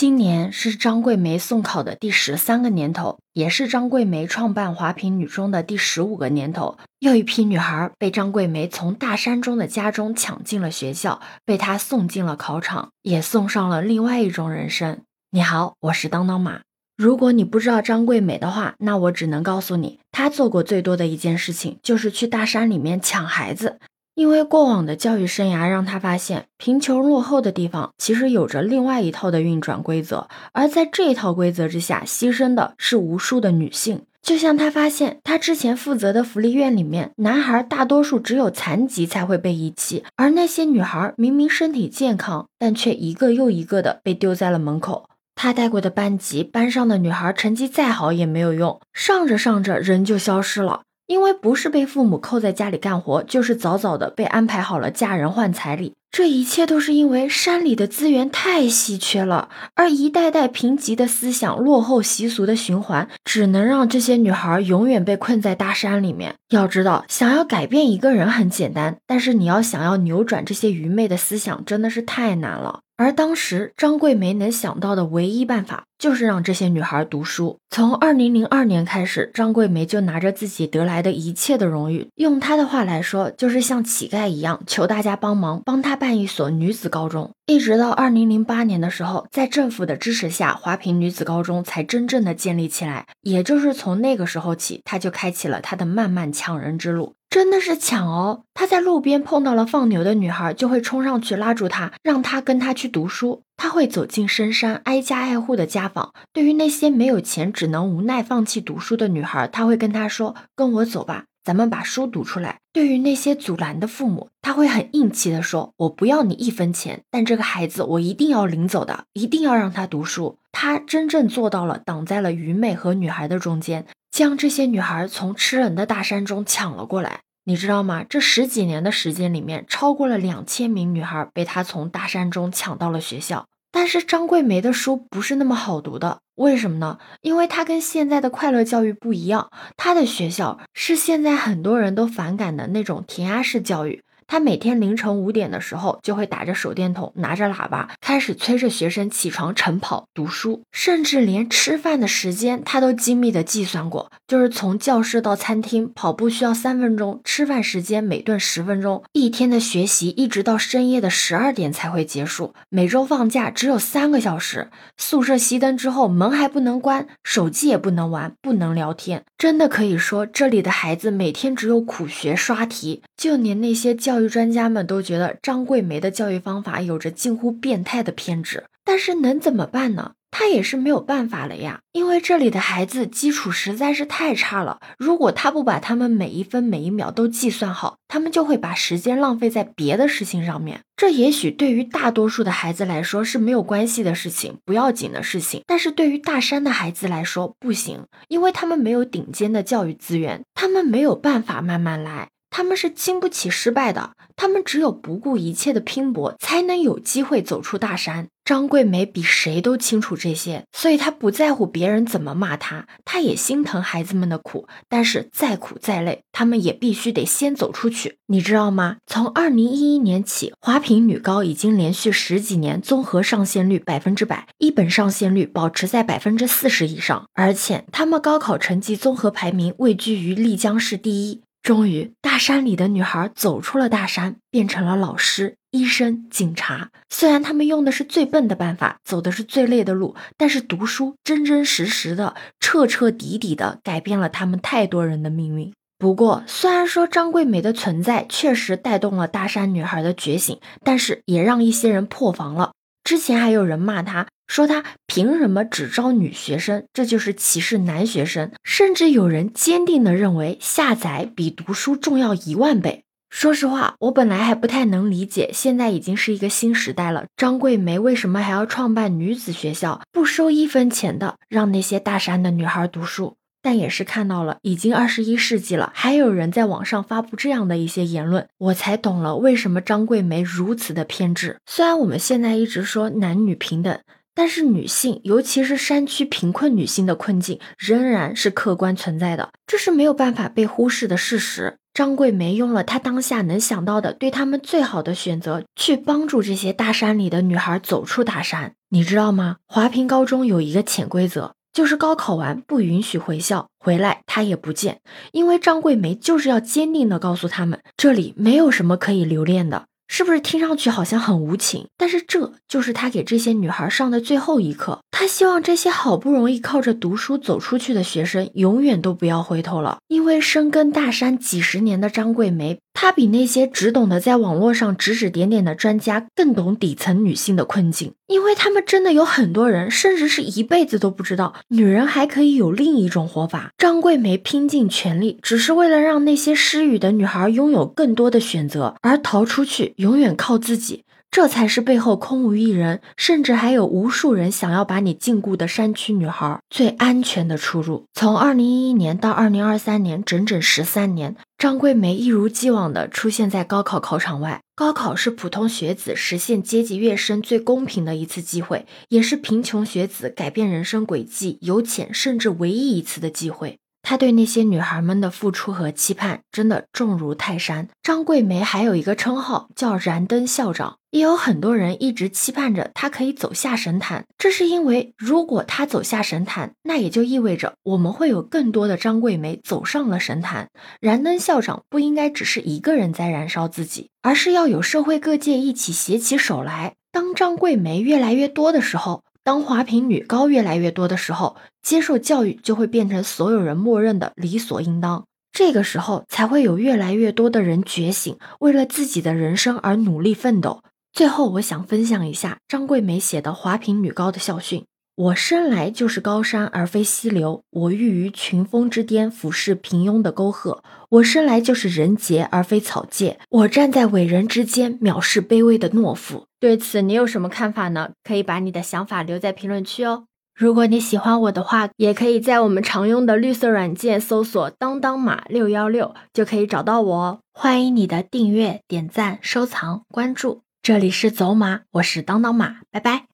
今年是张桂梅送考的第十三个年头，也是张桂梅创办华坪女中的第十五个年头。又一批女孩被张桂梅从大山中的家中抢进了学校，被她送进了考场，也送上了另外一种人生。你好，我是当当马。如果你不知道张桂梅的话，那我只能告诉你，她做过最多的一件事情就是去大山里面抢孩子。因为过往的教育生涯让他发现，贫穷落后的地方其实有着另外一套的运转规则，而在这一套规则之下，牺牲的是无数的女性。就像他发现，他之前负责的福利院里面，男孩大多数只有残疾才会被遗弃，而那些女孩明明身体健康，但却一个又一个的被丢在了门口。他带过的班级，班上的女孩成绩再好也没有用，上着上着人就消失了。因为不是被父母扣在家里干活，就是早早的被安排好了嫁人换彩礼。这一切都是因为山里的资源太稀缺了，而一代代贫瘠的思想、落后习俗的循环，只能让这些女孩永远被困在大山里面。要知道，想要改变一个人很简单，但是你要想要扭转这些愚昧的思想，真的是太难了。而当时张桂梅能想到的唯一办法，就是让这些女孩读书。从二零零二年开始，张桂梅就拿着自己得来的一切的荣誉，用她的话来说，就是像乞丐一样，求大家帮忙，帮她办一所女子高中。一直到二零零八年的时候，在政府的支持下，华坪女子高中才真正的建立起来。也就是从那个时候起，她就开启了她的漫漫抢人之路。真的是抢哦！他在路边碰到了放牛的女孩，就会冲上去拉住她，让她跟他去读书。他会走进深山，挨家挨户的家访。对于那些没有钱、只能无奈放弃读书的女孩，他会跟她说：“跟我走吧，咱们把书读出来。”对于那些阻拦的父母，他会很硬气的说：“我不要你一分钱，但这个孩子我一定要领走的，一定要让他读书。”他真正做到了，挡在了愚昧和女孩的中间。将这些女孩从吃人的大山中抢了过来，你知道吗？这十几年的时间里面，超过了两千名女孩被他从大山中抢到了学校。但是张桂梅的书不是那么好读的，为什么呢？因为她跟现在的快乐教育不一样，她的学校是现在很多人都反感的那种填鸭式教育。他每天凌晨五点的时候，就会打着手电筒，拿着喇叭，开始催着学生起床晨跑读书，甚至连吃饭的时间他都精密的计算过，就是从教室到餐厅跑步需要三分钟，吃饭时间每顿十分钟，一天的学习一直到深夜的十二点才会结束，每周放假只有三个小时，宿舍熄灯之后门还不能关，手机也不能玩，不能聊天，真的可以说这里的孩子每天只有苦学刷题，就连那些教。教育专家们都觉得张桂梅的教育方法有着近乎变态的偏执，但是能怎么办呢？他也是没有办法了呀，因为这里的孩子基础实在是太差了。如果他不把他们每一分每一秒都计算好，他们就会把时间浪费在别的事情上面。这也许对于大多数的孩子来说是没有关系的事情，不要紧的事情，但是对于大山的孩子来说不行，因为他们没有顶尖的教育资源，他们没有办法慢慢来。他们是经不起失败的，他们只有不顾一切的拼搏，才能有机会走出大山。张桂梅比谁都清楚这些，所以她不在乎别人怎么骂她，她也心疼孩子们的苦。但是再苦再累，他们也必须得先走出去。你知道吗？从二零一一年起，华坪女高已经连续十几年综合上线率百分之百，一本上线率保持在百分之四十以上，而且他们高考成绩综合排名位居于丽江市第一。终于，大山里的女孩走出了大山，变成了老师、医生、警察。虽然他们用的是最笨的办法，走的是最累的路，但是读书真真实实的、彻彻底底的改变了他们太多人的命运。不过，虽然说张桂梅的存在确实带动了大山女孩的觉醒，但是也让一些人破防了。之前还有人骂她。说他凭什么只招女学生？这就是歧视男学生。甚至有人坚定地认为下载比读书重要一万倍。说实话，我本来还不太能理解，现在已经是一个新时代了。张桂梅为什么还要创办女子学校，不收一分钱的，让那些大山的女孩读书？但也是看到了，已经二十一世纪了，还有人在网上发布这样的一些言论，我才懂了为什么张桂梅如此的偏执。虽然我们现在一直说男女平等。但是女性，尤其是山区贫困女性的困境，仍然是客观存在的，这是没有办法被忽视的事实。张桂梅用了她当下能想到的，对她们最好的选择，去帮助这些大山里的女孩走出大山。你知道吗？华坪高中有一个潜规则，就是高考完不允许回校，回来她也不见，因为张桂梅就是要坚定的告诉他们，这里没有什么可以留恋的。是不是听上去好像很无情？但是这就是他给这些女孩上的最后一课。他希望这些好不容易靠着读书走出去的学生，永远都不要回头了。因为深耕大山几十年的张桂梅，她比那些只懂得在网络上指指点点的专家更懂底层女性的困境。因为他们真的有很多人，甚至是一辈子都不知道，女人还可以有另一种活法。张桂梅拼尽全力，只是为了让那些失语的女孩拥有更多的选择，而逃出去。永远靠自己，这才是背后空无一人，甚至还有无数人想要把你禁锢的山区女孩最安全的出路。从二零一一年到二零二三年，整整十三年，张桂梅一如既往的出现在高考考场外。高考是普通学子实现阶级跃升最公平的一次机会，也是贫穷学子改变人生轨迹由浅甚至唯一一次的机会。他对那些女孩们的付出和期盼真的重如泰山。张桂梅还有一个称号叫“燃灯校长”，也有很多人一直期盼着她可以走下神坛。这是因为，如果她走下神坛，那也就意味着我们会有更多的张桂梅走上了神坛。燃灯校长不应该只是一个人在燃烧自己，而是要有社会各界一起携起手来。当张桂梅越来越多的时候。当华坪女高越来越多的时候，接受教育就会变成所有人默认的理所应当。这个时候才会有越来越多的人觉醒，为了自己的人生而努力奋斗。最后，我想分享一下张桂梅写的华坪女高的校训。我生来就是高山而非溪流，我欲于群峰之巅俯视平庸的沟壑。我生来就是人杰而非草芥，我站在伟人之间藐视卑微的懦夫。对此你有什么看法呢？可以把你的想法留在评论区哦。如果你喜欢我的话，也可以在我们常用的绿色软件搜索“当当马六幺六”就可以找到我哦。欢迎你的订阅、点赞、收藏、关注。这里是走马，我是当当马，拜拜。